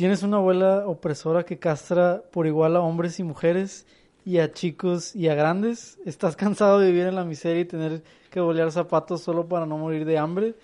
Tienes una abuela opresora que castra por igual a hombres y mujeres y a chicos y a grandes. ¿Estás cansado de vivir en la miseria y tener que bolear zapatos solo para no morir de hambre?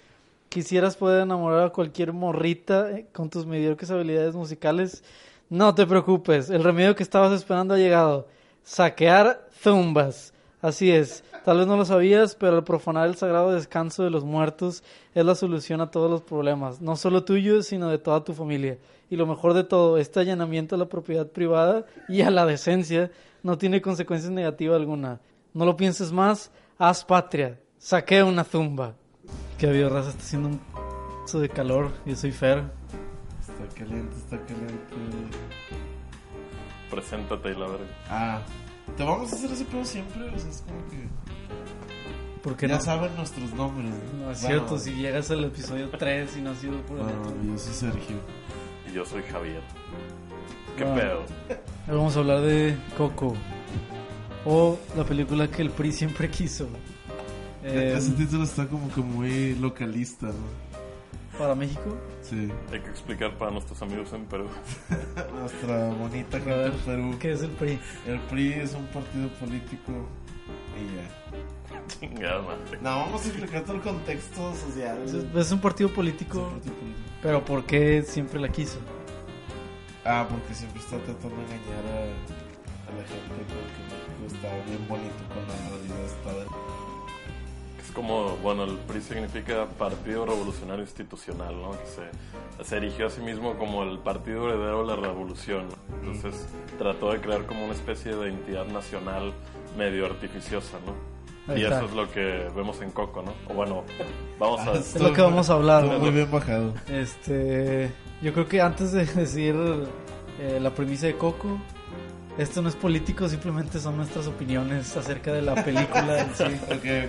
¿Quisieras poder enamorar a cualquier morrita eh, con tus mediocres habilidades musicales? No te preocupes, el remedio que estabas esperando ha llegado. Saquear zumbas. Así es, tal vez no lo sabías, pero el profanar el sagrado descanso de los muertos es la solución a todos los problemas, no solo tuyos, sino de toda tu familia. Y lo mejor de todo, este allanamiento a la propiedad privada y a la decencia no tiene consecuencias negativas alguna. No lo pienses más, haz patria, saquea una zumba. Que habido raza, está haciendo un p de calor, yo soy Fer. Está caliente, está caliente. Preséntate y la verga. Ah, ¿te vamos a hacer ese pedo siempre? O sea, es como que. Porque ya no, saben nuestros nombres. no es Bueno, cierto, si llegas al episodio 3 y no ha sido por el Bueno, otro. yo soy Sergio. Y yo soy Javier. ¿Qué pedo? Hoy vamos a hablar de Coco. O la película que el PRI siempre quiso. Eh, Ese título está como que muy localista, ¿no? Para México. Sí. Hay que explicar para nuestros amigos en Perú. Nuestra bonita gente en Perú. ¿qué es el PRI? El PRI es un partido político. Y ya. Chingada madre. No, vamos a explicar todo el contexto social. Es, Es es un partido un político, partido político. pero ¿por qué siempre la quiso? Ah, porque siempre está tratando de engañar a, a la gente con que México está bien bonito con la realidad está de... Es como, bueno, el PRI significa Partido Revolucionario Institucional, ¿no? Que se, se erigió a sí mismo como el partido heredero de la revolución. ¿no? Entonces trató de crear como una especie de entidad nacional medio artificiosa, ¿no? Y eso es lo que vemos en Coco, ¿no? O bueno, vamos a... Ah, Es lo que vamos a hablar. Muy bien bajado. Este, yo creo que antes de decir eh, la premisa de Coco, esto no es político, simplemente son nuestras opiniones acerca de la película sí.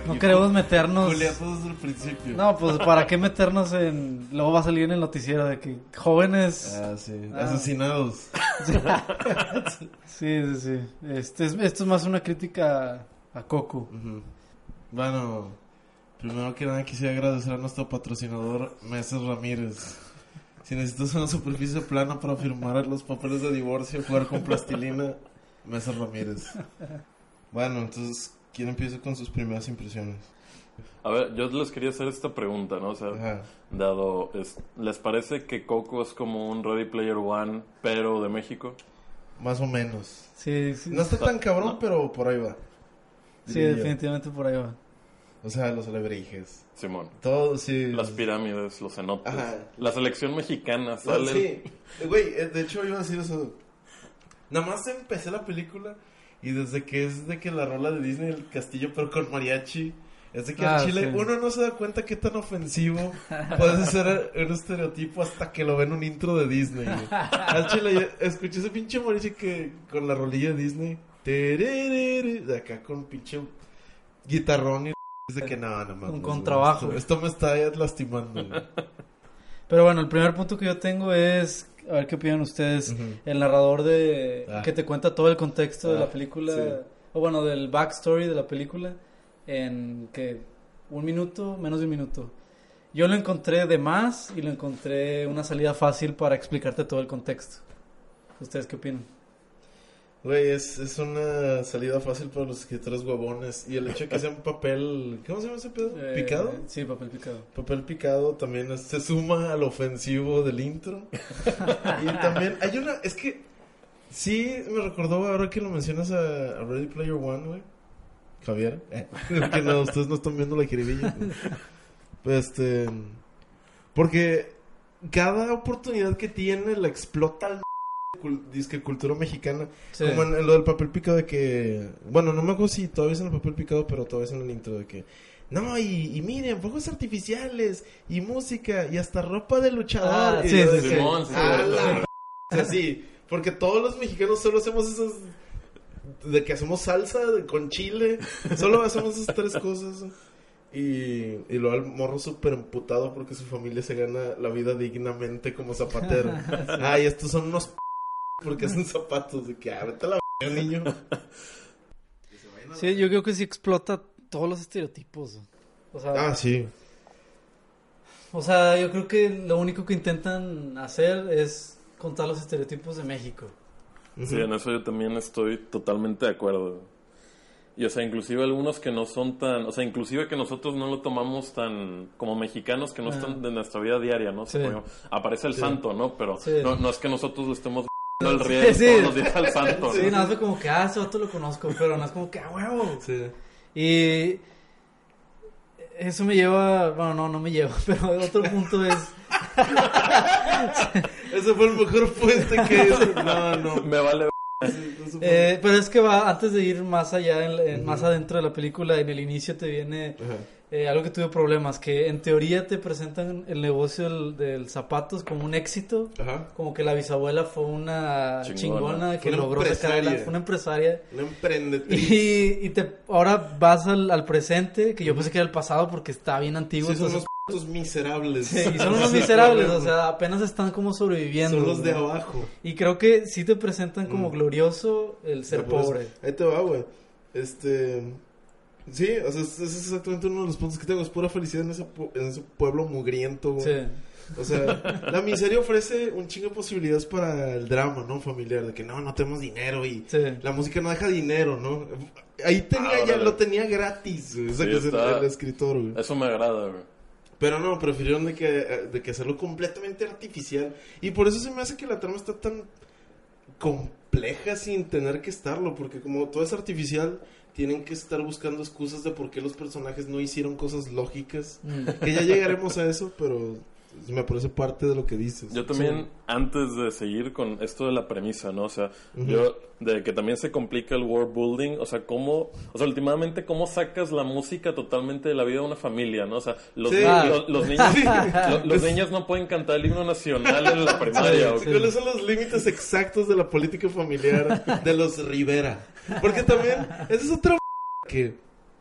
No queremos meternos. Desde el principio. No, pues para qué meternos en. Luego va a salir en el noticiero de que jóvenes. Ah, sí. Ah. Asesinados. Sí, sí, sí. Este es, esto es más una crítica a Coco. Bueno, primero que nada quisiera agradecer a nuestro patrocinador, Meses Ramírez. Si necesitas una superficie plana para firmar los papeles de divorcio, jugar con plastilina, Meses Ramírez. Bueno, entonces, ¿quién empieza con sus primeras impresiones? A ver, yo les quería hacer esta pregunta, ¿no? O sea, Ajá. dado, es- ¿les parece que Coco es como un Ready Player One, pero de México? Más o menos. Sí, sí. No está tan cabrón, pero por ahí va. sí, definitivamente por ahí va. O sea, los alebrijes. Simón. Todo, sí. Las pirámides, los cenotes. Ajá. La selección mexicana No, sale. sí. Güey, eh, de hecho iba a decir eso. Nada más empecé la película y desde que es de que la rola de Disney, el castillo, pero con mariachi, es de que Ah, en Chile sí. uno no se da cuenta qué tan ofensivo puede ser un estereotipo hasta que lo ven un intro de Disney. Al Chile, yo escuché ese pinche mariachi que con la rolilla de Disney, de acá con pinche guitarrón y de que no, no mames, güey, contrabajo. Esto, esto me está lastimando. güey. Pero bueno, el primer punto que yo tengo es, a ver qué opinan ustedes, el narrador de Ah. que te cuenta todo el contexto de Ah, la película, sí. o bueno, del backstory de la película, en que un minuto, menos de un minuto. Yo lo encontré de más y lo encontré una salida fácil para explicarte todo el contexto. ¿Ustedes qué opinan? Güey, es, es una salida fácil para los escritores huevones. Y el hecho de que sea un papel. ¿Cómo se llama ese pedo? Eh, ¿Picado? Sí, papel picado. Papel picado también es- se suma al ofensivo del intro. y también hay una. Es que. Sí, me recordó ahora que lo mencionas a, a Ready Player One, güey. Javier. Eh, que no, ustedes no están viendo la jiribilla. Pues este. Porque cada oportunidad que tiene la explota al disque cultura mexicana. Sí. Como en, en lo del papel picado de que... Bueno, no me acuerdo si todavía es en el papel picado, pero todavía es en el intro de que... No, y, y miren, fuegos artificiales, y música, y hasta ropa de luchador. Ah, Y sí, sí, sí. que, Simón, sí, "A sí. la o sea, sí, porque todos los mexicanos solo hacemos esas. De que hacemos salsa de- con chile. Solo hacemos esas tres cosas. Y, y luego el morro súper emputado porque su familia se gana la vida dignamente como zapatero. Ay, estos son unos p porque hacen zapatos. De que, ah, vete a la niño. Sí, yo creo que sí explota todos los estereotipos. O sea, Ah, sí. o sea, yo creo que lo único que intentan hacer es contar los estereotipos de México. Sí, en eso yo también estoy totalmente de acuerdo. Y o sea, inclusive algunos que no son tan, o sea, inclusive que nosotros no lo tomamos tan como mexicanos que no están de nuestra vida diaria, ¿no? Sí. aparece el Sí. santo, ¿no? Pero Sí. no, no es que nosotros lo estemos el riel Sí. todos los días al santo. Sí, ¿no? nada más fue como que, ah, ese vato lo conozco, pero no es como que, ah, huevo. Sí. Y eso me lleva, bueno, no, no me lleva, pero otro punto es, Ese fue el mejor puente que No, no. Me vale eh, pero es que va, antes de ir más allá, en- en- más adentro de la película, en el inicio te viene Ajá. Eh, algo que tuve problemas, que en teoría te presentan el negocio del, del zapatos como un éxito, Ajá. como que la bisabuela fue una Chingona. chingona, que una logró sacar adelante, fue una empresaria. Una emprendetriz. Y, y te, ahora vas al, al presente, que yo pensé que era el pasado porque está bien antiguo. Sí, son unos miserables. Sí, y son unos miserables, o sea, apenas están como sobreviviendo. Son los de abajo. Y creo que sí te presentan como Mm. glorioso el ser pues, pobre. Ahí te va, güey. Este. Sí, o sea, ese es exactamente uno de los puntos que tengo. Es pura felicidad en ese, en ese pueblo mugriento, güey. Sí. O sea, la miseria ofrece un chingo de posibilidades para el drama, ¿no? Familiar. De que no, no tenemos dinero y Sí. la música no deja dinero, ¿no? Ahí tenía Ah, ya, lo tenía gratis, güey. O sea, Sí, que es el, está- el escritor, güey. Eso me agrada, güey. Pero no, prefirieron de que, de que hacerlo completamente artificial. Y por eso se me hace que la trama está tan compleja sin tener que estarlo. Porque como todo es artificial, tienen que estar buscando excusas de por qué los personajes no hicieron cosas lógicas. Mm. Que ya llegaremos a eso, pero me parece parte de lo que dices. Yo también, antes de seguir con esto de la premisa, ¿no? O sea, yo, de que también se complica el world building, o sea, cómo, o sea, últimamente, cómo sacas la música totalmente de la vida de una familia, ¿no? O sea, los, Sí. ni- Ah. los, los niños, Sí. lo- los niños no pueden cantar el himno nacional en la primaria, ¿o? ¿Cuáles son los límites exactos de la política familiar de los Rivera? Porque también, esa es otra que...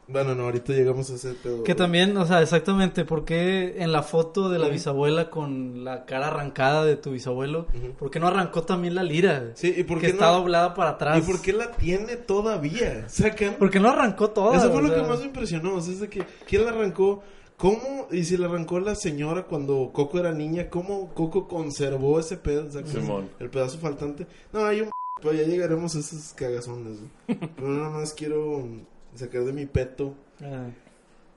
Bueno, no, ahorita llegamos a ese pedo. Que también, o sea, exactamente, porque en la foto de la bisabuela con la cara arrancada de tu bisabuelo, Ujú. ¿por qué no arrancó también la lira? Sí, ¿y por que qué está no? doblada para atrás. ¿Y por qué la tiene todavía? Sacan. ¿Por qué no arrancó toda? Eso fue O lo que sea, más me impresionó. O sea, es de que, ¿quién la arrancó? ¿Cómo? Y si la arrancó la señora cuando Coco era niña, ¿cómo Coco conservó ese pedazo? O sea, Simón. El pedazo faltante. No, hay un. Pues ya llegaremos a esos cagazones. Pero nada más quiero sacar de mi peto ah,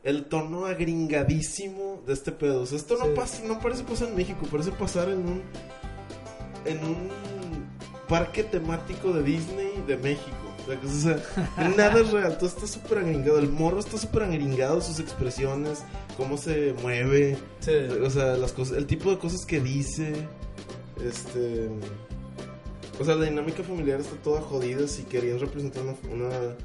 el tono agringadísimo de este pedo. O sea, esto Sí. no pasa, no parece pasar en México, parece pasar en un en un parque temático de Disney de México. O sea, que, o sea, nada es real, todo está súper agringado. El morro está súper agringado, sus expresiones, cómo se mueve, sí. o sea, las cosas, el tipo de cosas que dice, este, o sea, la dinámica familiar está toda jodida si querían representar una, una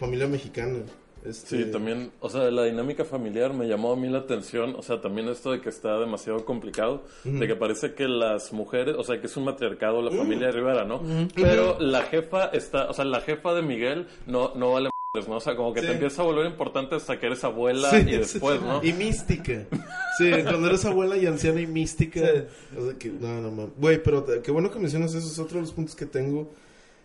familia mexicana. Este, Sí, también, o sea, la dinámica familiar me llamó a mí la atención, o sea, también esto de que está demasiado complicado, de que parece que las mujeres, o sea, que es un matriarcado la familia de Rivera, ¿no? Pero la jefa está, o sea, la jefa de Miguel no, no vale ¿no? O sea, como que Sí. te empieza a volver importante hasta que eres abuela Sí, y después, sí. ¿no? Y mística. Sí, cuando eres abuela y anciana y mística. O sea que, no, no, mames. Güey, pero qué bueno que mencionas eso. Es otro de los puntos que tengo.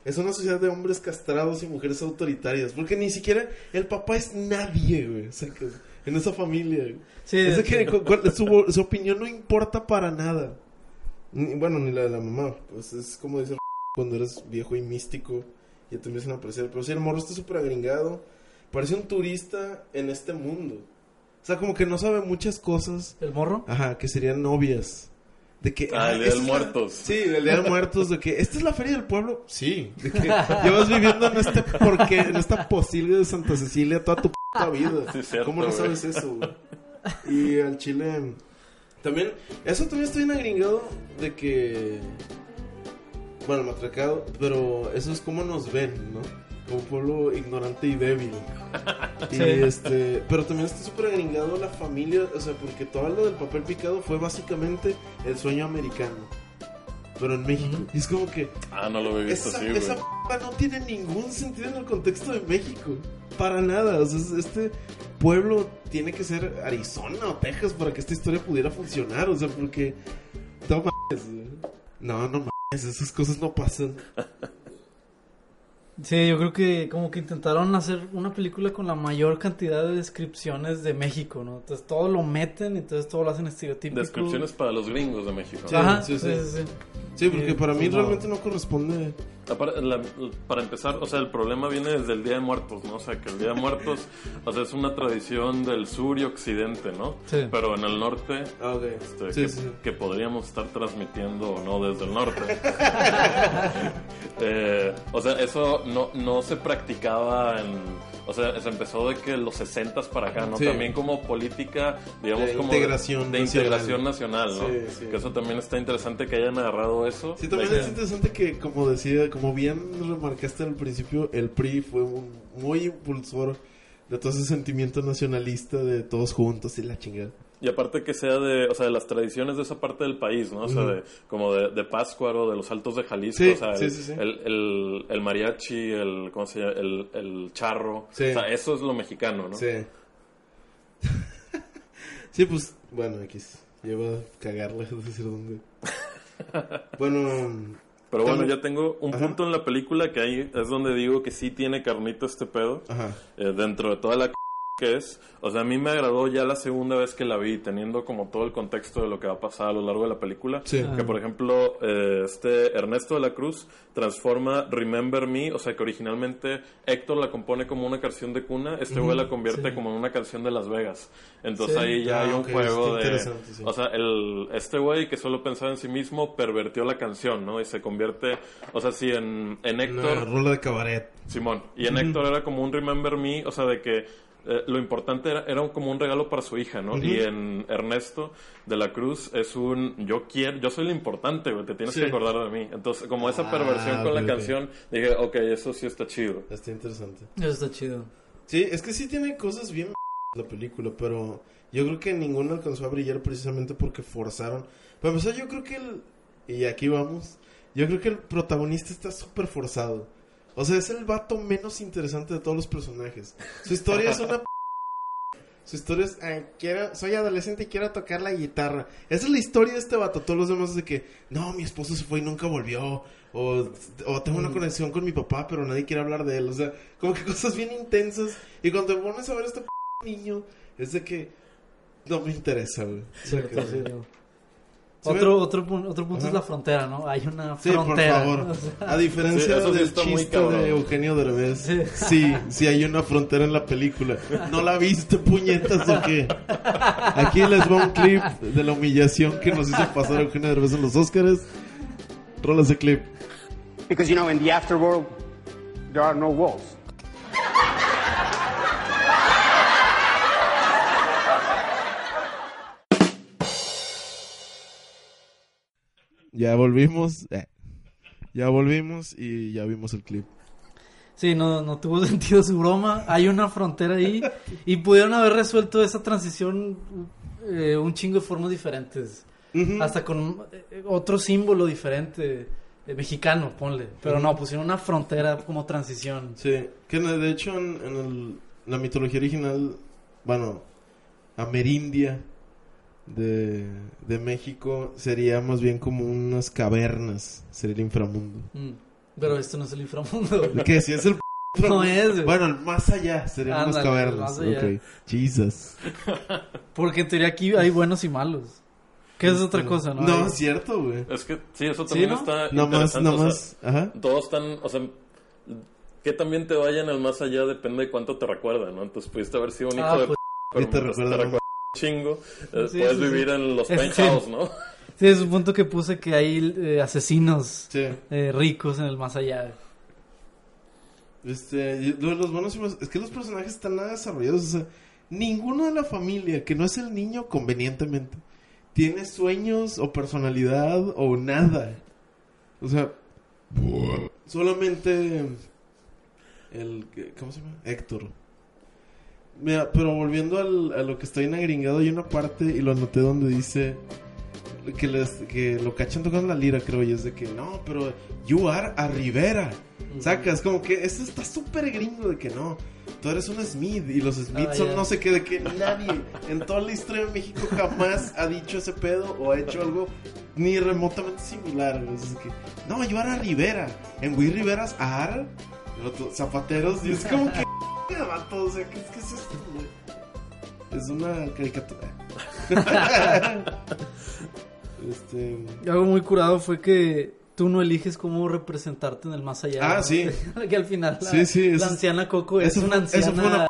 Es una sociedad de hombres castrados y mujeres autoritarias. Porque ni siquiera el papá es nadie, güey. O sea, que en esa familia. güey. Sí, Es que su, su opinión no importa para nada. Ni- bueno, ni la de la mamá. Pues es como dice cuando eres viejo y místico. Y te empiezan a apreciar. Pero sí, el morro está súper agringado. Parece un turista en este mundo. O sea, como que no sabe muchas cosas. ¿El morro? Ajá, que serían novias. De que. Ah, el Día de la- Muertos. Sí, el día de muertos. De que. ¿Esta es la feria del pueblo? Sí. De que llevas viviendo en este. Porque, en esta posible de Santa Cecilia toda tu puta vida. Sí, cierto, ¿Cómo no güey. sabes eso, güey? Y al chile. También. Eso también estoy en agringado. De que. Bueno, matracado. Pero eso es como nos ven, ¿no? Como un pueblo ignorante y débil. Y Sí. este, pero también está súper agringado la familia, o sea, porque todo lo del papel picado fue básicamente el sueño americano. Pero en México. Y es como que Ah, no lo he visto esa, así, güey. esa p no tiene ningún sentido en el contexto de México. Para nada. O sea, es- este pueblo tiene que ser Arizona o Texas para que esta historia pudiera funcionar. O sea, porque. No mames. No, no mames. Esas cosas no pasan. Sí, yo creo que como que intentaron hacer una película con la mayor cantidad de descripciones de México, ¿no? Entonces todo lo meten, entonces todo lo hacen estereotípico. Descripciones para los gringos de México. Sí. Ajá, sí, sí, sí. sí, sí. Sí, porque Eh, para mí no. realmente no corresponde. Apar- la- para empezar, o sea, el problema viene desde el Día de Muertos, ¿no? O sea, que el Día de Muertos, o sea, es una tradición del sur y occidente, ¿no? Sí. Pero en el norte, Ah, ok. este, Sí, que, sí. que podríamos estar transmitiendo o no desde el norte. Eh, o sea, eso no, no se practicaba en... O sea, se empezó de que los 60 para acá, ¿no? Sí. También como política, digamos, De como integración de, nacional. integración nacional, ¿no? Sí, sí. Que eso también está interesante que hayan agarrado eso. Sí, también de es que- interesante que, como decía, como bien remarcaste al principio, el PRI fue un muy impulsor de todo ese sentimiento nacionalista de todos juntos y la chingada. Y aparte que sea de, o sea, de las tradiciones de esa parte del país, ¿no? O sea, de, como de, de Páscuaro, de los Altos de Jalisco, Sí, o sea, el, sí, sí. El, el- el mariachi, el, ¿cómo se llama? El, el charro. O sea, eso es lo mexicano, ¿no? Sí. sí, pues, bueno, X. Lleva a cagarla, es decir, dónde. bueno, Pero bueno, También- ya tengo un Ajá. punto en la película que ahí es donde digo que sí tiene carnita este pedo. ajá. eh, dentro de toda la que es, o sea, a mí me agradó ya la segunda vez que la vi, teniendo como todo el contexto de lo que va a pasar a lo largo de la película. Sí. Que por ejemplo, eh, este Ernesto de la Cruz transforma Remember Me, o sea que originalmente Héctor la compone como una canción de cuna, este güey la convierte sí. como en una canción de Las Vegas. Entonces Sí. ahí ya Ah, hay un ok, juego de... O sea, el, este güey que solo pensaba en sí mismo pervertió la canción, ¿no? Y se convierte, o sea, si en, en Héctor... Una rola de cabaret. Simón. Y en Héctor era como un Remember Me, o sea, de que eh, lo importante era, era como un regalo para su hija, ¿no? Y en Ernesto de la Cruz es un yo quiero, yo soy lo importante, güey, te tienes Sí. que acordar de mí. Entonces, como esa Ah, perversión con la canción, dije, ok, eso sí está chido. Está interesante. Eso está chido. Sí, es que sí tiene cosas bien la película, pero yo creo que ninguno alcanzó a brillar precisamente porque forzaron. Para empezar, yo creo que el... Y aquí vamos. Yo creo que el protagonista está súper forzado. O sea, es el vato menos interesante de todos los personajes. Su historia es una... Su historia es, "Ay, quiero, soy adolescente y quiero tocar la guitarra. Esa es la historia de este vato. Todos los demás es de que, no, mi esposo se fue y nunca volvió. O, o tengo una conexión con mi papá, pero nadie quiere hablar de él. O sea, como que cosas bien intensas. Y cuando te pones a ver a este p niño, es de que no me interesa, güey. O sea, que-. Sí, Otro, me- otro, pun- otro punto Ajá. es la frontera, ¿no? Hay una Sí, por frontera. favor. o sea, A diferencia Sí, del chiste de Eugenio Derbez, Sí. sí, sí hay una frontera en la película. ¿No la viste, puñetas, o qué? Aquí les va un clip de la humillación que nos hizo pasar Eugenio Derbez en los Oscars. Rola ese clip. Because, you know, in the afterworld, there are no walls. Ya volvimos. eh, Ya volvimos y ya vimos el clip. Sí, no, no tuvo sentido su broma. Hay una frontera ahí. Y pudieron haber resuelto esa transición eh, un chingo de formas diferentes. Hasta con eh, otro símbolo diferente. eh, mexicano, ponle. Pero no, pusieron una frontera como transición. Sí, que de hecho en, en el- la mitología original, bueno, Amerindia de, de México sería más bien como unas cavernas, sería el inframundo. Mm, Pero esto no es el inframundo. ¿Qué? Si es el No es, güey. Bueno, el más allá serían unas cavernas. más allá. Ok, Jesus. Porque en teoría aquí hay buenos y malos. Que es otra cosa, ¿no? No, es cierto, güey. Es que sí, eso también ¿no? está Nada más, interesante. nada o sea, más. Ajá. todos están, o sea, que también te vayan al más allá depende de cuánto te recuerdan, ¿no? Entonces pudiste haber sido un hijo Ah, de pues, Y te pero chingo. eh, Sí, puedes sí, sí. vivir en los penthouse, ¿no? Sí, es un punto que puse que hay eh, asesinos Sí. eh, ricos en el más allá. Este, los buenos es que los personajes están nada desarrollados, o sea, ninguno de la familia que no es el niño convenientemente tiene sueños o personalidad o nada. O sea, solamente El, ¿Cómo se llama? Héctor. Mira, pero volviendo al, a lo que está bien agringado, hay una parte, y lo anoté donde dice que, les, que lo cachan tocando la lira, creo, y es de que no, pero you are a Rivera. Sacas, como que esto está súper gringo de que no. Tú eres un Smith y los Smith Ah, son no sé qué, de que nadie en toda la historia de México jamás ha dicho ese pedo o ha hecho algo ni remotamente similar. Es que, no, yo era Rivera. En Wii Riveras, Ar, el otro, zapateros, y es como que, vato, o sea, ¿qué, qué es esto, güey? Es una caricatura. este. Algo muy curado fue que tú no eliges cómo representarte en el más allá. Ah, sí. que al final la, Sí, sí, la anciana Coco es una fue- eso anciana. fue una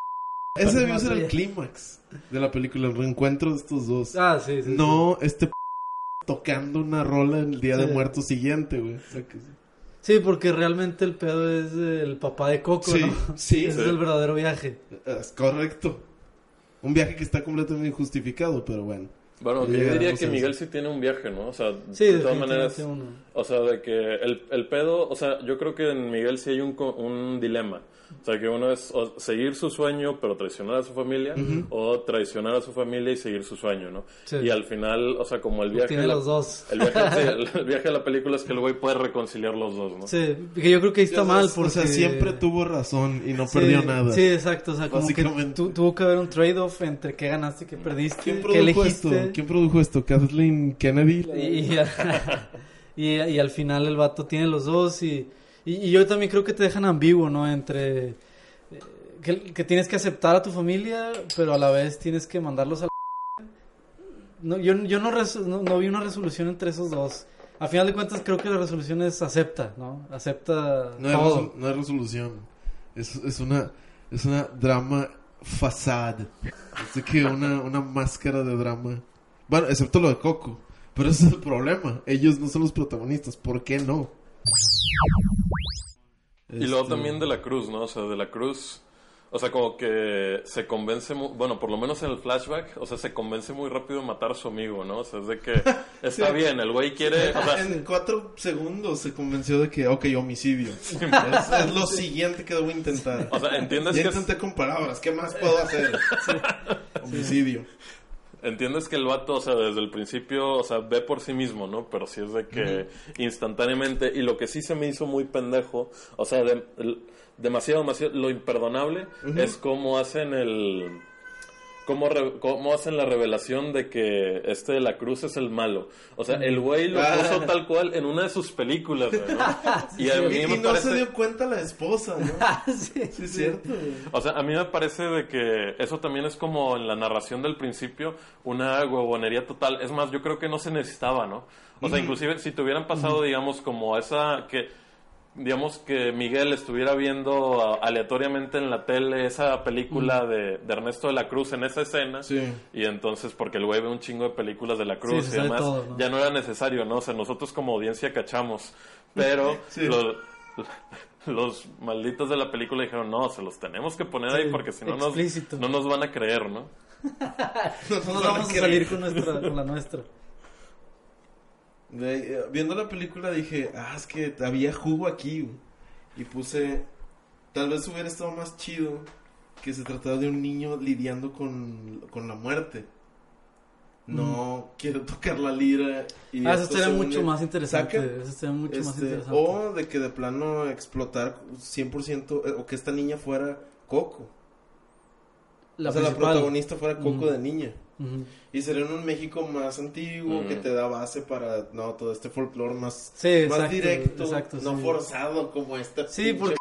Ese debió ser el clímax de la película, el reencuentro de estos dos. Ah, sí, sí. no este p tocando una rola en el Día de. Muertos siguiente, güey. O sea que sí. Sí, porque realmente el pedo es el papá de Coco, Sí, ¿no? sí. Ese Sí. es el verdadero viaje. Es correcto. Un viaje que está completamente injustificado, pero bueno. Bueno, yo diría que a Miguel sí tiene un viaje, ¿no? O sea, Sí, de todas maneras, uno. o sea, de que el, el pedo, o sea, yo creo que en Miguel sí hay un, co- un dilema. O sea, que uno es o seguir su sueño pero traicionar a su familia o traicionar a su familia y seguir su sueño, ¿no? Sí. Y al final, o sea, como el viaje... Tiene la- los dos. El viaje, sí, el, el viaje de la película es que el güey puede reconciliar los dos, ¿no? Sí, que yo creo que ahí está O mal o porque... sea, siempre tuvo razón y no Sí, perdió nada. Sí, exacto. O sea, como que Básicamente. tu- tuvo que haber un trade-off entre qué ganaste y qué perdiste. ¿Quién qué esto? ¿Quién produjo esto? ¿Kathleen Kennedy? Y, y, y al final el vato tiene los dos y, yo también creo que te dejan ambiguo, ¿no? Entre eh, que, que tienes que aceptar a tu familia, pero a la vez tienes que mandarlos a la... No, yo, yo no, res- no, no vi una resolución entre esos dos. A final de cuentas creo que la resolución es acepta, ¿no? Acepta No hay, todo. no hay resolución. Es, es una es una drama fasad. Es que una, una máscara de drama. Bueno, excepto lo de Coco. Pero ese es el problema. Ellos no son los protagonistas. ¿Por qué no? Y luego Este, también de la cruz, ¿no? O sea, de la cruz, o sea, como que se convence, bueno, por lo menos en el flashback, o sea, se convence muy rápido de matar a su amigo, ¿no? O sea, es de que está bien, el güey quiere, o sea, en cuatro segundos se convenció de que, ok, homicidio. es, es lo siguiente que debo intentar. o sea, entiendes Ya que, intenté con palabras. ¿Qué más puedo hacer? Homicidio. Entiendes que el vato, o sea, desde el principio, o sea, ve por sí mismo, ¿no? Pero sí es de que instantáneamente, y lo que sí se me hizo muy pendejo, o sea, de- el- demasiado, demasiado, lo imperdonable es cómo hacen el... Cómo, re- cómo hacen la revelación de que este de la cruz es el malo. O sea, el güey lo Ah. puso tal cual en una de sus películas, güey, ¿no? Y a Y, mí y me no parece... se dio cuenta la esposa, ¿no? Ah, sí, Sí, es cierto. güey. O sea, a mí me parece de que eso también es como en la narración del principio, una huevonería total. Es más, yo creo que no se necesitaba, ¿no? O sea, inclusive si te hubieran pasado, digamos, como esa que, digamos, que Miguel estuviera viendo ah, aleatoriamente en la tele esa película de, de Ernesto de la Cruz en esa escena. Sí. Y entonces, porque el güey ve un chingo de películas de la Cruz Sí, y se sabe demás, todo, ¿no? ya no era necesario, ¿no? O sea, nosotros como audiencia cachamos. Pero Sí. los, los malditos de la película dijeron, no, se los tenemos que poner ahí porque si no nos, no nos van a creer, ¿no? No No nos vamos a salir con, nuestra, con la nuestra. Eh, viendo la película dije, ah, es que había jugo aquí. Y puse, tal vez hubiera estado más chido que se tratara de un niño lidiando con, con la muerte. No quiero tocar la lira. Y Mm. Ah, eso estaría mucho más interesante. ¿Saca? Eso estaría mucho más Este, interesante. o de que de plano explotar 100% eh, o que esta niña fuera Coco. la o sea, la protagonista fuera Coco Ujú. de niña. Y sería en un México más antiguo que te da base para no todo este folclore más, Sí, más exacto, directo, exacto, no sí. forzado como esta. Sí, pinche- porque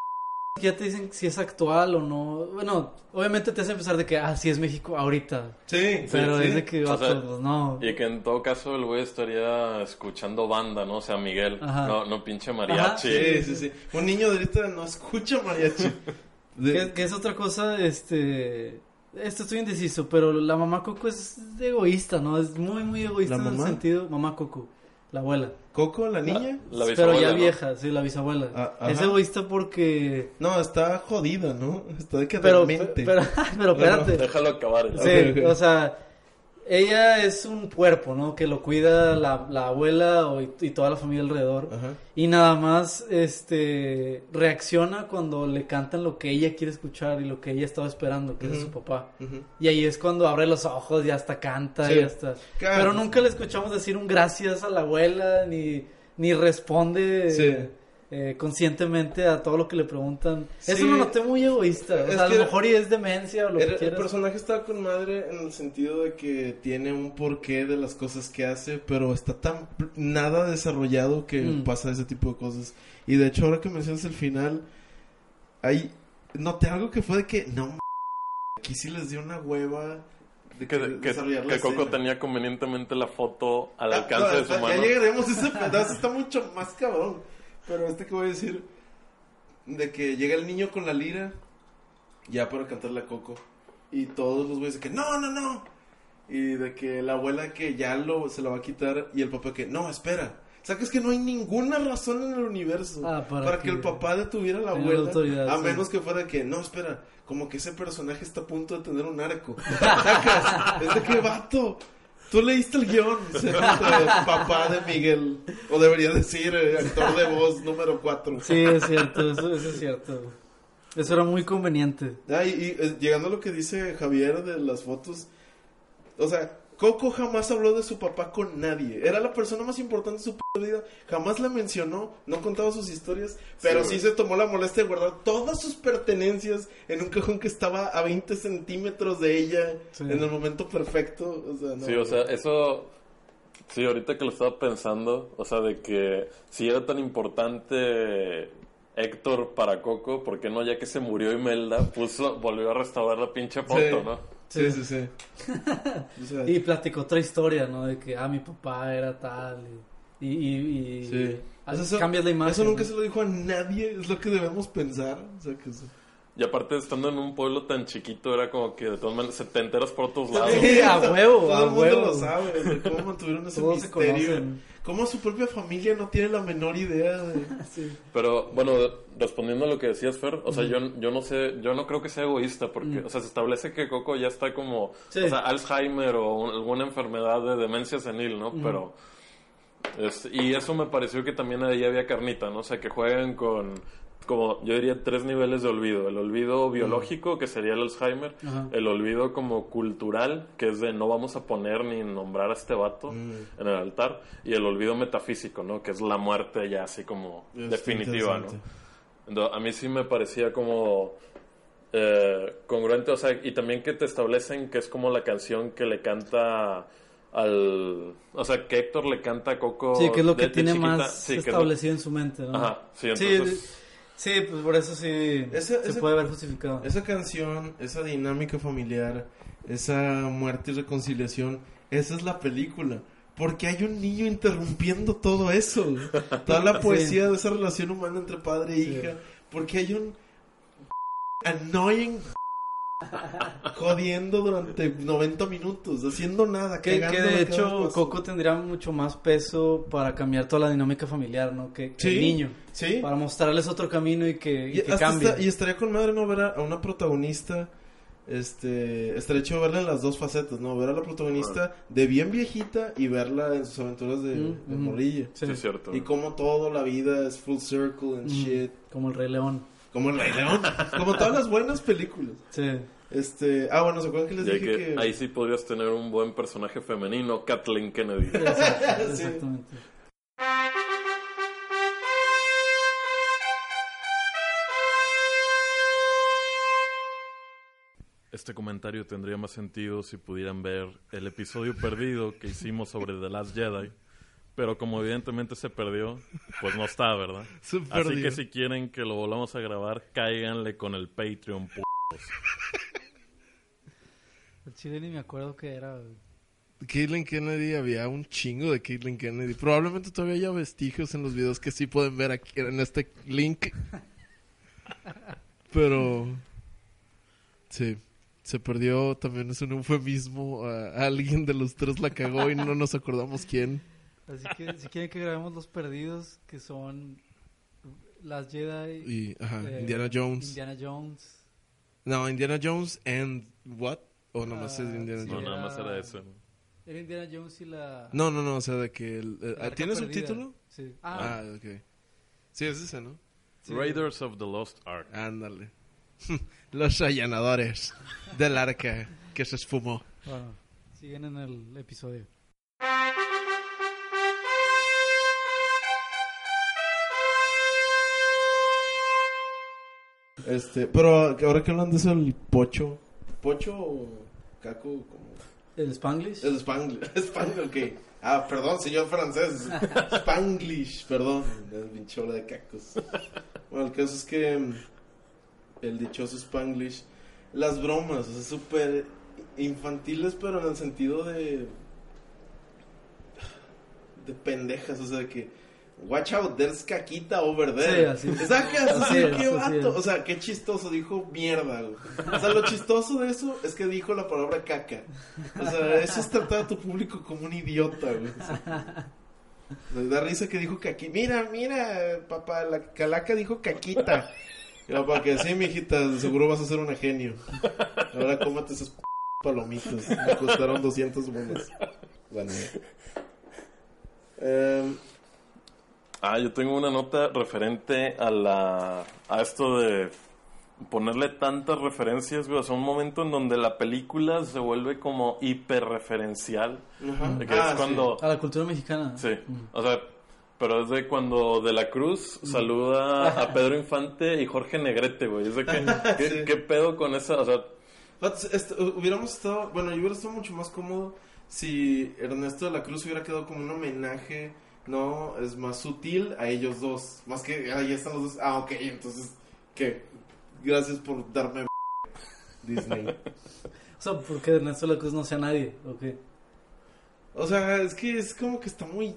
ya te dicen si es actual o no. Bueno, obviamente te hace pensar de que, ah, sí es México ahorita. Sí, Pero sí, es sí. de que, O sea, pues, no. Y que en todo caso el güey estaría escuchando banda, ¿no? O sea, Miguel, Ajá. no, no pinche mariachi. Sí, sí, sí. Un niño de ahorita no escucha mariachi. De- Que, que es otra cosa, este... Esto estoy indeciso, pero la mamá Coco es egoísta, ¿no? Es muy, muy egoísta ¿La en el sentido... Mamá Coco, la abuela. Coco, la niña. La pero bisabuela, ya ¿no? vieja, sí, la bisabuela. Ah, es egoísta porque... No, está jodida, ¿no? Está de que Pero, pero, pero espérate. Déjalo acabar. Sí, o sea, ella es un cuerpo, ¿no? Que lo cuida la, la abuela o- y, toda la familia alrededor. Ajá. Y nada más, este, reacciona cuando le cantan lo que ella quiere escuchar y lo que ella estaba esperando, que es su papá. Y ahí es cuando abre los ojos y hasta canta Sí. y hasta... Claro. Pero nunca le escuchamos decir un gracias a la abuela, ni, ni responde Sí. Eh, conscientemente a todo lo que le preguntan. Sí. Eso lo noté muy egoísta. O sea, a lo mejor y es demencia o lo El, que el quieras. personaje está con madre en el sentido de que tiene un porqué de las cosas que hace, pero está tan nada desarrollado que Mm. pasa ese tipo de cosas. Y de hecho, ahora que mencionas el final, ahí noté algo que fue de que, no, m- aquí sí les dio una hueva de Que, que, que, desarrollar la que Coco escena. tenía convenientemente la foto al Ah, alcance no, de su ya mano. llegaremos a ese pedazo, está mucho más cabrón. Pero este que voy a decir, de que llega el niño con la lira, ya para cantarle a Coco, y todos los güeyes de que, no, no, no. Y de que la abuela que ya lo, se la va a quitar, y el papá que, no, espera. O sea, que es que no hay ninguna razón en el universo Ah, para para, que... que el papá detuviera a la abuela. a sí. menos que fuera que, no, espera, como que ese personaje está a punto de tener un arco. ¿Sacas? es de que vato. Tú leíste el guion, papá de Miguel. O debería decir eh, actor de voz número 4. Sí, es cierto, eso, eso es cierto. Eso era muy conveniente. Ah, y, y, eh, llegando a lo que dice Javier de las fotos. O sea, Coco jamás habló de su papá con nadie. Era la persona más importante de su p- vida. Jamás la mencionó, no contaba sus historias. Pero sí, se tomó la molestia de guardar todas sus pertenencias en un cajón que estaba a 20 centímetros de ella. Sí. En el momento perfecto. O sea, no. Sí, o sea, eso. Sí, ahorita que lo estaba pensando, o sea, de que si era tan importante Héctor para Coco, ¿por qué no, ya que se murió Imelda, puso, volvió a restaurar la pinche foto, Sí. ¿no? Sí, sí, sí. O sea, Y platicó otra historia, ¿no? De que, ah, mi papá era tal. Y, y, y- y- Sí. sea, eso, cambias la imagen. eso nunca ¿no? se lo dijo a nadie, es lo que debemos pensar. O sea, que Y aparte, estando en un pueblo tan chiquito, era como que de todas maneras se te enteras por todos lados. Sí, a huevo, Todo a el mundo huevo. lo sabe, de cómo mantuvieron ese Todos se misterio. conocen. Cómo su propia familia no tiene la menor idea de... Sí. Pero bueno, respondiendo a lo que decías, Fer, o sea, yo, yo no sé, yo no creo que sea egoísta, porque, o sea, se establece que Coco ya está como, Sí. o sea, Alzheimer o un- alguna enfermedad de demencia senil, ¿no? Pero, es- y eso me pareció que también ahí había carnita, ¿no? O sea, que juegan con, como yo diría, tres niveles de olvido. El olvido biológico, que sería el Alzheimer, Ajá. el olvido como cultural, que es de no vamos a poner ni nombrar a este vato Mm. en el altar, y el olvido metafísico, ¿no? Que es la muerte ya así como definitiva, ¿no? Entonces, a mí sí me parecía como eh, congruente, o sea, y también que te establecen que es como la canción que le canta al... O sea, que Héctor le canta a Coco. Sí, que es lo que tiene chiquita. más Sí, que es lo- establecido en su mente, ¿no? Ajá, sí, Sí, entonces... sí, pues por eso sí Ese- se puede ver justificado. Esa canción, esa dinámica familiar, esa muerte y reconciliación, esa es la película. Porque hay un niño interrumpiendo todo eso. Toda la poesía de esa relación humana entre padre e Sí. hija. Porque hay un annoying jodiendo durante 90 minutos, haciendo nada, Que, de hecho. Coco tendría mucho más peso para cambiar toda la dinámica familiar, ¿no? Que, que Sí, el niño. Sí. Para mostrarles otro camino y que, y Y, que hasta cambie. está- y estaría con madre no ver a, a una protagonista. Este, estaría hecho verla en las dos facetas, ¿no? Ver a la protagonista de bien viejita y verla en sus aventuras de, Mm, de mm. morrilla. Sí. Sí, es cierto. Y como todo la vida es full circle and Mm, shit. Como el Rey León. Como el Rey León. como todas las buenas películas. Sí. Este, ah, bueno, ¿se acuerdan que les dije que- que... Ahí sí podrías tener un buen personaje femenino, Kathleen Kennedy. Exacto- Sí. Exactamente. Este comentario tendría más sentido si pudieran ver el episodio perdido que hicimos sobre The Last Jedi. Pero como evidentemente se perdió, pues no está, ¿verdad? Se Así que si quieren que lo volvamos a grabar, cáiganle con el Patreon. p***. El chile ni me acuerdo que era. güey. Caitlyn Kennedy, había un chingo de Caitlyn Kennedy. Probablemente todavía haya vestigios en los videos que sí pueden ver aquí en este link. Pero sí, se perdió también es un eufemismo. a- alguien de los tres la cagó y no nos acordamos quién. Así que si quieren que grabemos los perdidos, que son las Jedi, Y ajá, eh, Indiana Jones. Indiana Jones. No, Indiana Jones and what? O nomás Ah, es Indiana sí. No, Jones. nada más era eso. Era Indiana Jones y la... No, no, no, o sea, de que... el- eh, ¿Tiene subtítulo? Sí. Ah, Ah, ok. Sí, es ese, ¿no? sí. Raiders of the Lost Ark. Ándale. Los allanadores del arca que se esfumó. Bueno, siguen en el episodio. Este, pero ahora que hablan de eso, el pocho. ¿Pocho o caco? Como... ¿El Spanglish? Es Spanglish. Spanglish, ok. Ah, perdón, señor francés. Spanglish, perdón. Es pinchola de cacos. Bueno, el caso es que mm, el dichoso Spanglish, las bromas, o sea, súper infantiles, pero en el sentido de. de pendejas, o sea, de que. Watch out, there's caquita over there. Sí, así es. Sacas, Así así, qué vato. O sea, qué chistoso, dijo mierda, güey. O sea, lo chistoso de eso es que dijo la palabra caca. O sea, eso es tratar a tu público como un idiota, güey. Me da risa que dijo caqui. Mira, mira, papá, la calaca dijo caquita. La papá que sí, mijita, seguro vas a ser una genio. Ahora cómate esas p- palomitas. Me costaron 200 bolas. Bueno. Em, Ah, yo tengo una nota referente a la a esto de ponerle tantas referencias, güey. O sea, un momento en donde la película se vuelve como hiperreferencial. ajá. De que Ah, es sí. cuando... A la cultura mexicana. Sí, o sea, pero es de cuando De la Cruz saluda a Pedro Infante y Jorge Negrete, güey. Es de que, ¿qué, Sí. qué pedo con esa? O sea, este, hubiéramos estado, bueno, yo hubiera estado mucho más cómodo si Ernesto de la Cruz hubiera quedado como un homenaje, no, es más sutil a ellos dos, más que ahí están los dos. Ah, ok, entonces, ¿qué? Gracias por darme Disney. O sea, porque Ernesto de la Cruz no sea nadie, ¿o qué? O sea, es que es como que está muy,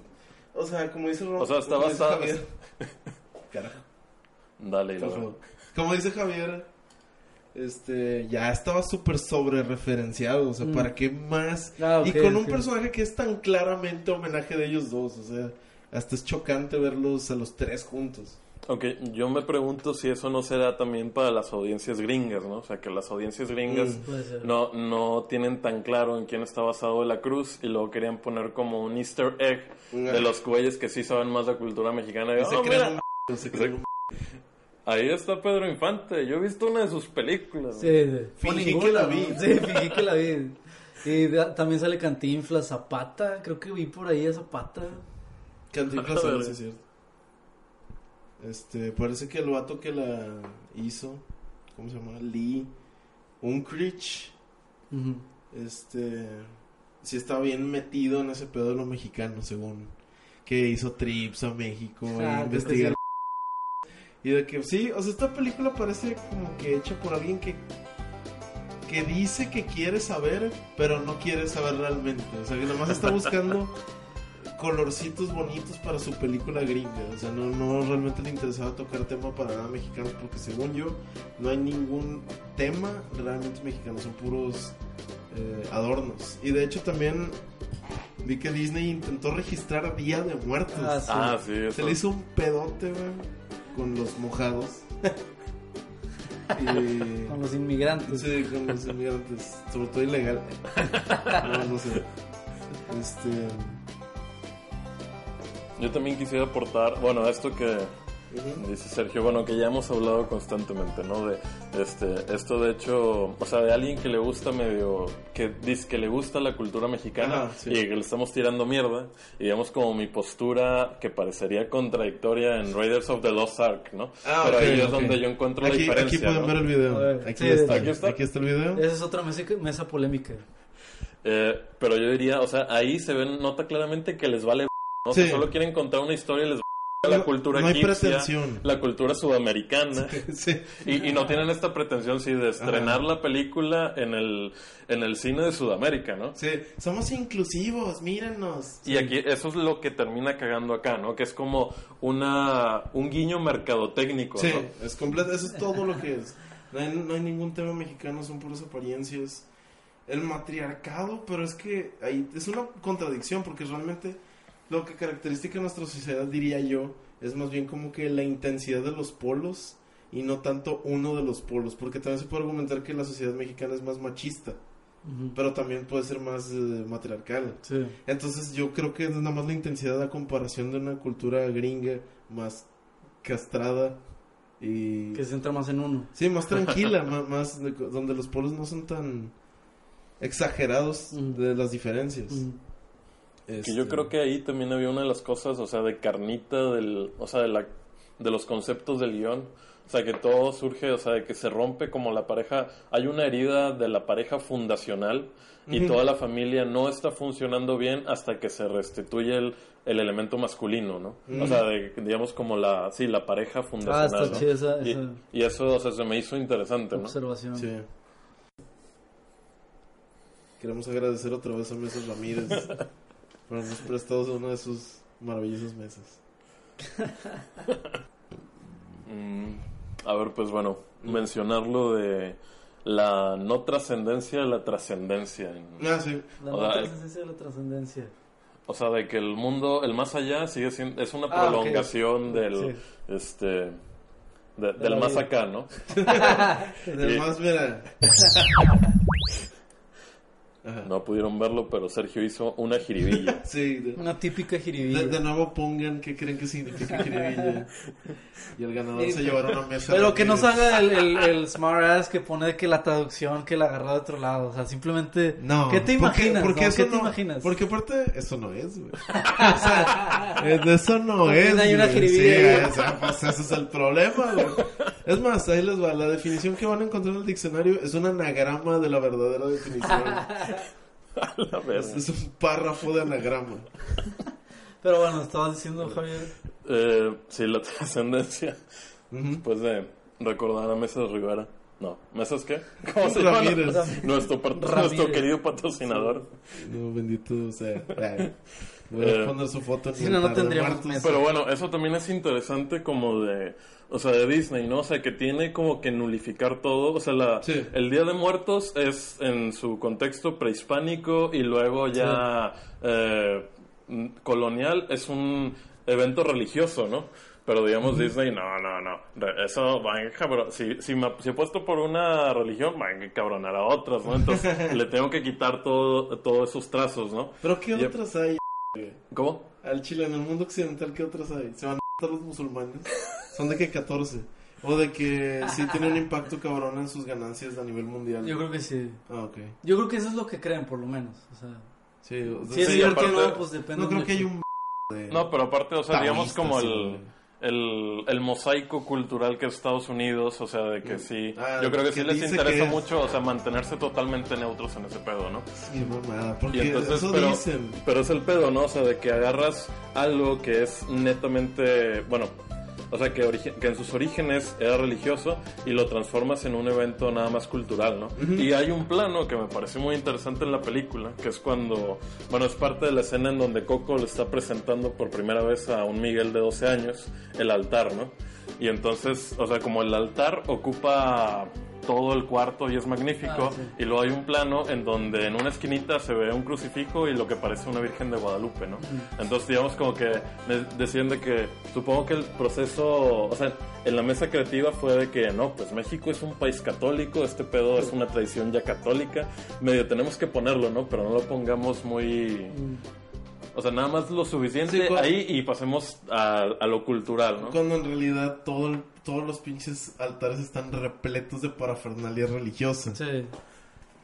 o sea, como dice Ro- O sea, está basado- Javier. Carajo. dale. Por favor. Como dice Javier, este, ya estaba súper sobre referenciado, o sea, Mm. ¿para qué más? Ah, y con un personaje que es tan claramente homenaje de ellos dos, o sea, hasta es chocante verlos a los tres juntos. Ok, yo me pregunto si eso no se da también para las audiencias gringas, ¿no? O sea, que las audiencias gringas Mm. No, no tienen tan claro en quién está basado de la cruz y luego querían poner como un easter egg de los güeyes que sí saben más de cultura mexicana. Y, Y se "Oh, creen mira, un se creen un ahí está Pedro Infante, yo he visto una de sus películas. Sí, sí. Fingí que la ¿no? vi. Sí, fingí que la vi. Y también sale Cantinflas, Zapata. Creo que vi por ahí a Zapata. Cantinflas, A ver. sí, es cierto. Este, parece que el vato que la hizo, ¿cómo se llama? Lee Unkrich, Ujú. este, sí estaba bien metido en ese pedo de lo mexicano, según que hizo trips a México, e Ah, investigar. Y de que sí, o sea, esta película parece como que hecha por alguien que que dice que quiere saber, pero no quiere saber realmente. O sea, que nomás está buscando colorcitos bonitos para su película gringa. O sea, no, no realmente le interesaba tocar tema para nada mexicano, porque según yo, no hay ningún tema realmente mexicano, son puros eh, adornos. Y de hecho también vi que Disney intentó registrar Día de Muertos. Ah, sí. Ah, sí, Se le hizo un pedote, güey, con los mojados. y... Con los inmigrantes. Sí, con los inmigrantes, sobre todo ilegal. No, no sé. Este. Yo también quisiera aportar, bueno, esto que. Dice Sergio, bueno, que ya hemos hablado constantemente, ¿no? De este, esto de hecho, o sea, de alguien que le gusta medio, que dice que le gusta la cultura mexicana Ajá, sí. y que le estamos tirando mierda, y digamos como mi postura que parecería contradictoria en Raiders of the Lost Ark, ¿no? Ah, Pero ahí es donde yo encuentro aquí, la diferencia. Aquí pueden ¿no? ver el video. Ver, aquí, sí, está. aquí está. Aquí está el video. Esa es otra mesa, mesa polémica. Eh, pero yo diría, o sea, ahí se ven, nota claramente que les vale, ¿no? O sea, Sí. solo quieren contar una historia y les vale la cultura no hay egipcia, pretensión. la cultura sudamericana. Sí. Y, y no tienen esta pretensión, sí, de estrenar la película en el, en el cine de Sudamérica, ¿no? Sí, somos inclusivos, mírenos. Y aquí, eso es lo que termina cagando acá, ¿no? Que es como una, un guiño mercadotécnico, Sí, ¿no? es completo, eso es todo lo que es. No hay, no hay ningún tema mexicano, son puras apariencias. El matriarcado, pero es que ahí es una contradicción, porque realmente lo que caracteriza nuestra sociedad, diría yo, es más bien como que la intensidad de los polos y no tanto uno de los polos, porque también se puede argumentar que la sociedad mexicana es más machista. pero también puede ser más eh, matriarcal. Sí. Entonces yo creo que es nada más la intensidad a comparación de una cultura gringa más castrada y... Que se centra más en uno. Sí, más tranquila, más, de- donde los polos no son tan exagerados de las diferencias. Este, yo creo que ahí también había una de las cosas, o sea, de carnita del, o sea, de la, de los conceptos del guion. O sea, que todo surge, o sea, de que se rompe como la pareja, hay una herida de la pareja fundacional y toda la familia no está funcionando bien hasta que se restituye el, el elemento masculino, ¿no? O sea, de, digamos como la, sí, la pareja fundacional. Ah, está ¿no? chida esa- y, esa y eso, o sea, se me hizo interesante, ¿no? observación. Sí. Queremos agradecer otra vez a Mesas Ramírez por habernos prestado una de sus maravillosas mesas. Mm, a ver, pues bueno, mencionarlo de la no trascendencia de la trascendencia. en- Ah, sí. La O no trascendencia de la trascendencia. O sea, de que el mundo, el más allá, sigue siendo, es una Ah, ok. prolongación del, Sí. este, de- del la más vida. acá, ¿no? Además, mira. Ajá. No pudieron verlo, pero Sergio hizo una jiribilla. Sí, de, Una típica jiribilla. de- de nuevo pongan qué creen que significa jiribilla. Y el ganador se llevará una mesa. Pero que no salga el, el, el smart ass que pone que la traducción que la agarró de otro lado. O sea, simplemente. No. ¿Qué te porque- imaginas? Porque, no? eso ¿Qué te no, imaginas? Porque aparte, eso no es, güey. O sea, eh, eso no Porque es. hay una jiribilla. Sí, o sea, pues ese es el problema, güey. Es más, ahí les va. La definición que van a encontrar en el diccionario es un anagrama de la verdadera definición. La verga. es, un párrafo de anagrama. Pero bueno, estabas diciendo, Javier. Eh, sí, la trascendencia. Después de recordar a Mesas Rivera. No, ¿Mesas qué? ¿Cómo se llama? Ramírez. Nuestro, nuestro querido patrocinador. No, bendito sea. Voy a Eh, poner su foto en si no, no tendríamos. Pero bueno, eso también es interesante como de, o sea, de Disney, ¿no? O sea, que tiene como que nulificar todo. O sea, la, Sí. el Día de Muertos es en su contexto prehispánico y luego ya eh, colonial es un evento religioso, ¿no? Pero digamos Disney, no, no, no. Eso va a encabron- Si, si, me, si apuesto por una religión, va a encabronar a otras, ¿no? Entonces le tengo que quitar todo, todos esos trazos, ¿no? Pero ¿qué Y- otras hay? ¿Cómo? Al Chile, en el mundo occidental, ¿qué otras hay? ¿Se van a matar los musulmanes? ¿Son de que 14? ¿O de que sí tiene un impacto cabrón en sus ganancias a nivel mundial? Yo creo que sí. Ah, ok. Yo creo que eso es lo que creen, por lo menos. O sea, Sí, o sea, si es Sí, cierto aparte- no, pues depende. no creo que haya un... de No, pero aparte, o sea, digamos como el. El, el mosaico cultural que es Estados Unidos, o sea, de que sí, Ah, yo creo que sí les interesa es- mucho, o sea, mantenerse totalmente neutros en ese pedo, ¿no? Sí, mamada, Y porque entonces, eso pero, dicen. pero es el pedo, ¿no? O sea, de que agarras algo que es netamente, bueno, o sea, que, en sus orígenes era religioso y lo transformas en un evento nada más cultural, ¿no? Y hay un plano que me pareció muy interesante en la película, que es cuando, bueno, es parte de la escena en donde Coco le está presentando por primera vez a un Miguel de 12 años el altar, ¿no? Y entonces, o sea, como el altar ocupa todo el cuarto y es magnífico, Ah, sí. y luego hay un plano en donde en una esquinita se ve un crucifijo y lo que parece una Virgen de Guadalupe, ¿no? Entonces, digamos como que me decían de que supongo que el proceso, o sea, en la mesa creativa fue de que no, pues México es un país católico, este pedo es una tradición ya católica, medio tenemos que ponerlo, ¿no? Pero no lo pongamos muy... O sea, nada más lo suficiente Sí, ahí y pasemos a, a lo cultural, ¿no? Cuando en realidad todo el- todos los pinches altares están repletos de parafernalia religiosa. Sí.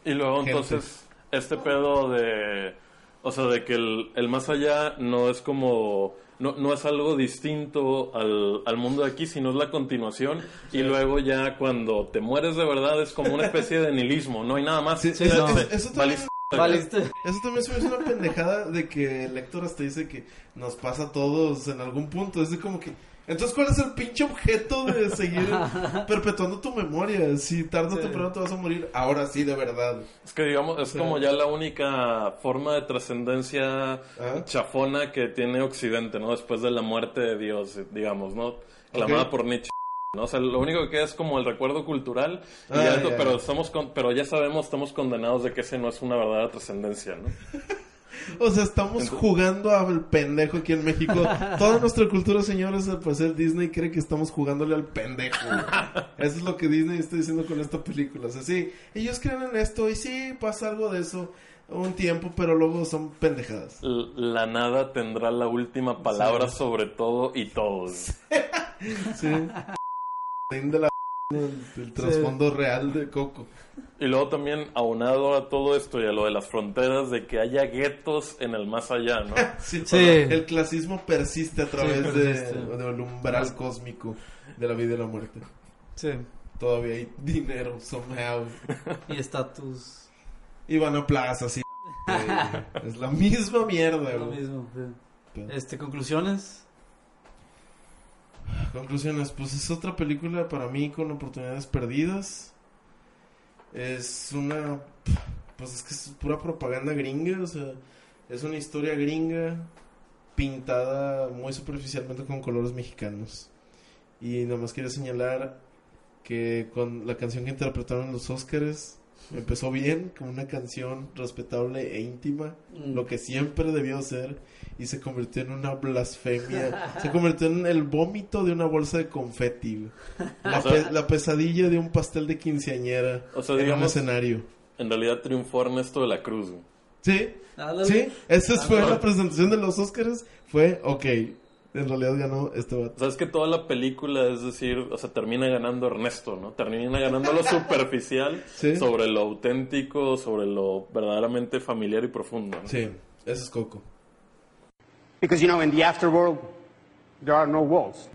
Y luego Gente. entonces, este pedo de... O sea, de que el, el más allá no es como... No, no es algo distinto al, al mundo de aquí, sino es la continuación. Y luego ya cuando te mueres de verdad es como una especie de nihilismo. No hay nada más. Sí, Sí, eso, no. eso- eso también, Valiste. Valiste. eso también se me hace una pendejada de que el lector hasta dice que nos pasa a todos en algún punto. Es de como que... Entonces, ¿cuál es el pinche objeto de seguir perpetuando tu memoria? Si tarde o Sí. temprano te vas a morir, ahora sí, de verdad. Es que digamos, es como ya la única forma de trascendencia Ah. chafona que tiene Occidente, ¿no? Después de la muerte de Dios, digamos, ¿no? Clamada por Nietzsche. ¿No? O sea, lo único que queda es como el recuerdo cultural, y Ah, pero con- pero ya sabemos, estamos condenados de que ese no es una verdadera trascendencia, ¿no? O sea, estamos jugando al pendejo aquí en México. Toda nuestra cultura, señores, al parecer Disney cree que estamos jugándole al pendejo. güey. Eso es lo que Disney está diciendo con esta película. O sea, sí, ellos creen en esto y sí, pasa algo de eso un tiempo, pero luego son pendejadas. La nada tendrá la última palabra sobre todo y todos. Sí. De la el, trasfondo real de Coco. Y luego también aunado a todo esto y a lo de las fronteras de que haya guetos en el más allá, ¿no? Sí, Sí. El clasismo persiste a través persiste. de, del umbral cósmico de la vida y la muerte. Sí. Todavía hay dinero, somehow. Y estatus. Y van a plazas y... es la misma mierda, Lo güey. mismo. sí. Pero- Este, conclusiones. Conclusiones, pues es otra película para mí con oportunidades perdidas. Es una... Pues es que es pura propaganda gringa, o sea, es una historia gringa pintada muy superficialmente con colores mexicanos. Y nada más quiero señalar que con la canción que interpretaron los Óscares empezó bien, como una canción respetable e íntima, Mm. lo que siempre debió ser, y se convirtió en una blasfemia. se convirtió en el vómito de una bolsa de confeti. La, O sea- pe- la pesadilla de un pastel de quinceañera O sea, en un digamos- escenario. En realidad triunfó Ernesto de la Cruz. güey. Sí, Ándale. sí, esa fue Ah, la presentación de los Óscares. Fue, ok, en realidad ganó este vato. O sea, es que toda la película, es decir, o sea, termina ganando Ernesto, ¿no? Termina ganando lo superficial Sí. sobre lo auténtico, sobre lo verdaderamente familiar y profundo. ¿no? Sí, ese es Coco. Because, you know, in the afterworld, there are no walls.